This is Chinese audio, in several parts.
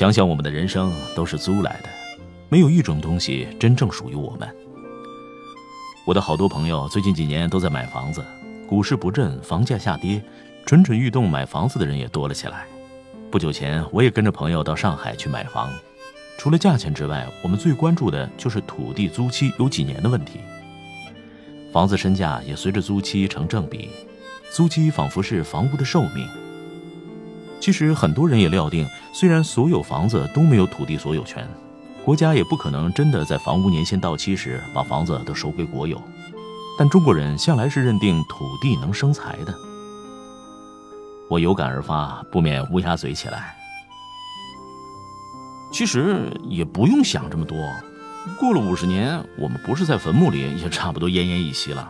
想想我们的人生都是租来的，没有一种东西真正属于我们。我的好多朋友最近几年都在买房子，股市不振，房价下跌，蠢蠢欲动买房子的人也多了起来。不久前我也跟着朋友到上海去买房，除了价钱之外，我们最关注的就是土地租期有几年的问题。房子身价也随着租期成正比，租期仿佛是房屋的寿命。其实很多人也料定，虽然所有房子都没有土地所有权，国家也不可能真的在房屋年限到期时把房子都收归国有，但中国人向来是认定土地能生财的。我有感而发，不免乌鸦嘴起来。其实也不用想这么多，过了五十年，我们不是在坟墓里，也差不多奄奄一息了。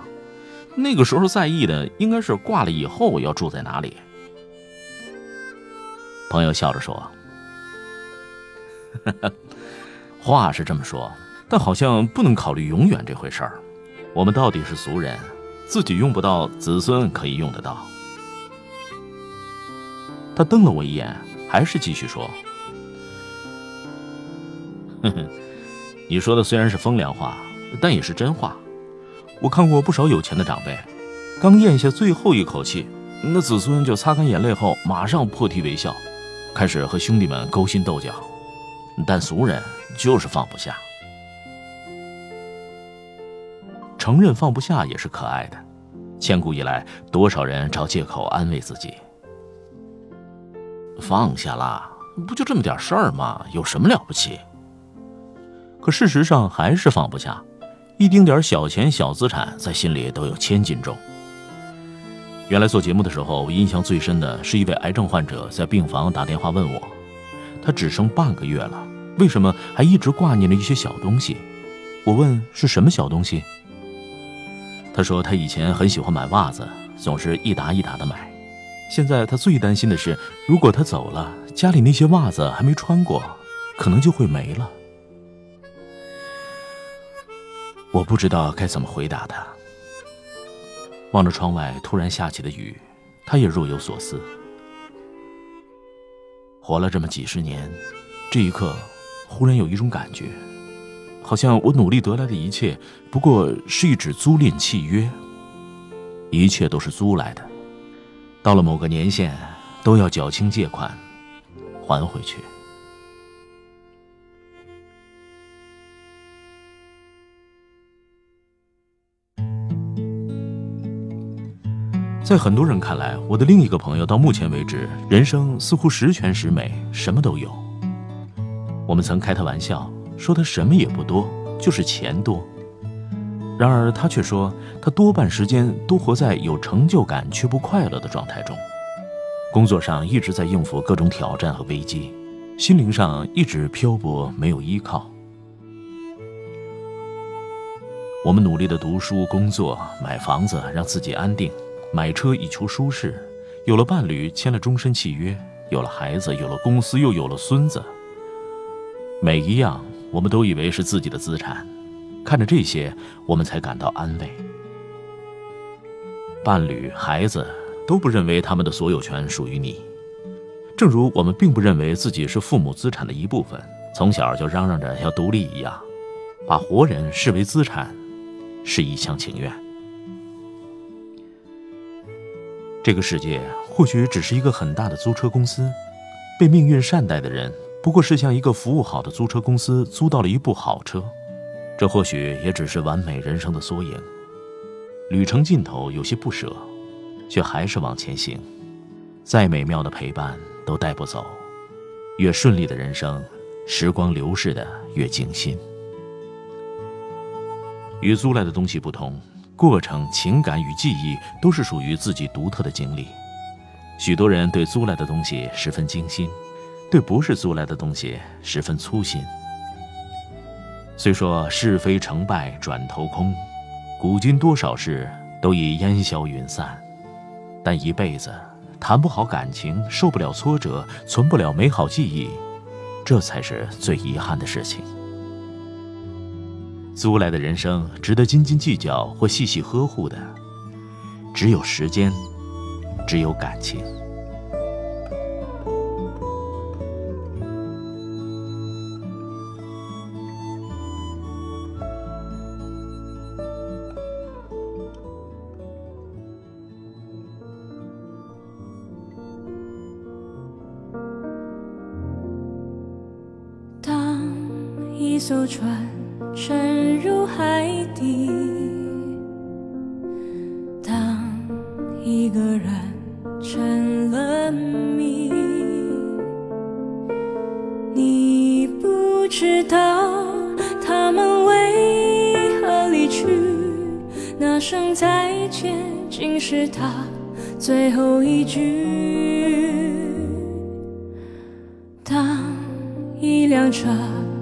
那个时候在意的，应该是挂了以后要住在哪里。朋友笑着说：“ 话是这么说，但好像不能考虑永远这回事儿。我们到底是俗人，自己用不到，子孙可以用得到。”他瞪了我一眼，还是继续说：“哼哼，你说的虽然是风凉话，但也是真话。我看过不少有钱的长辈，刚咽下最后一口气，那子孙就擦干眼泪后，马上破涕为笑。”开始和兄弟们勾心斗角，但俗人就是放不下。承认放不下也是可爱的。千古以来，多少人找借口安慰自己：“放下啦，不就这么点事儿吗？有什么了不起？”可事实上还是放不下，一丁点小钱、小资产在心里都有千斤重。原来做节目的时候，我印象最深的是一位癌症患者在病房打电话问我，他只剩半个月了，为什么还一直挂念着一些小东西？我问是什么小东西？他说他以前很喜欢买袜子，总是一打一打的买，现在他最担心的是，如果他走了，家里那些袜子还没穿过，可能就会没了。我不知道该怎么回答他。望着窗外突然下起的雨，他也若有所思。活了这么几十年，这一刻，忽然有一种感觉，好像我努力得来的一切，不过是一纸租赁契约，一切都是租来的，到了某个年限，都要缴清借款，还回去。在很多人看来，我的另一个朋友到目前为止，人生似乎十全十美，什么都有。我们曾开他玩笑，说他什么也不多，就是钱多。然而他却说，他多半时间都活在有成就感却不快乐的状态中。工作上一直在应付各种挑战和危机，心灵上一直漂泊，没有依靠。我们努力的读书、工作、买房子，让自己安定。买车以求舒适，有了伴侣，签了终身契约，有了孩子，有了公司，又有了孙子。每一样，我们都以为是自己的资产，看着这些，我们才感到安慰。伴侣、孩子都不认为他们的所有权属于你，正如我们并不认为自己是父母资产的一部分，从小就嚷嚷着要独立一样，把活人视为资产，是一厢情愿。这个世界或许只是一个很大的租车公司，被命运善待的人，不过是向一个服务好的租车公司租到了一部好车，这或许也只是完美人生的缩影。旅程尽头有些不舍，却还是往前行。再美妙的陪伴都带不走，越顺利的人生，时光流逝的越精心。与租来的东西不同，过程、情感与记忆都是属于自己独特的经历。许多人对租来的东西十分精心，对不是租来的东西十分粗心。虽说是非成败转头空。古今多少事都已烟消云散，但一辈子谈不好感情，受不了挫折，存不了美好记忆，这才是最遗憾的事情。租来的人生，值得斤斤计较或细细呵护的，只有时间，只有感情。当一艘船沉入海底，当一个人成了谜，你不知道他们为何离去，那声再见竟是他最后一句。当一辆车。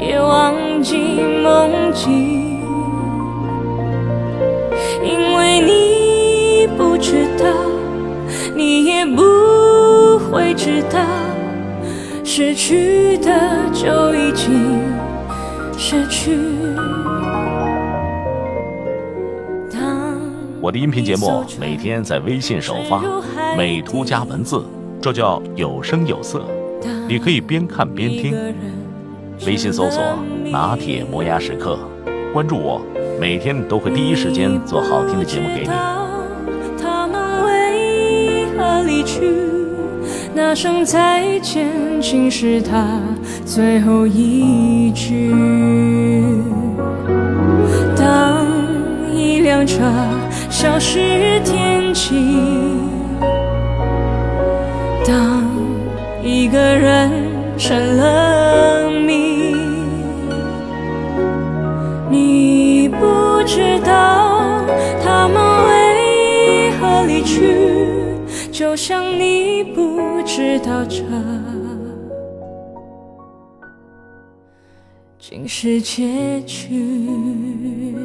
也忘记梦境，因为你不知道，你也不会知道，失去的就已经失去。我的音频节目每天在微信首发，美图加文字，这叫有声有色，你可以边看边听。微信搜索“拿铁磨牙时刻”，关注我，每天都会第一时间做好听的节目给你。他们为何离去？那声再见，竟是他最后一句。当一辆车消失天际，当一个人成了。知道这竟是结局。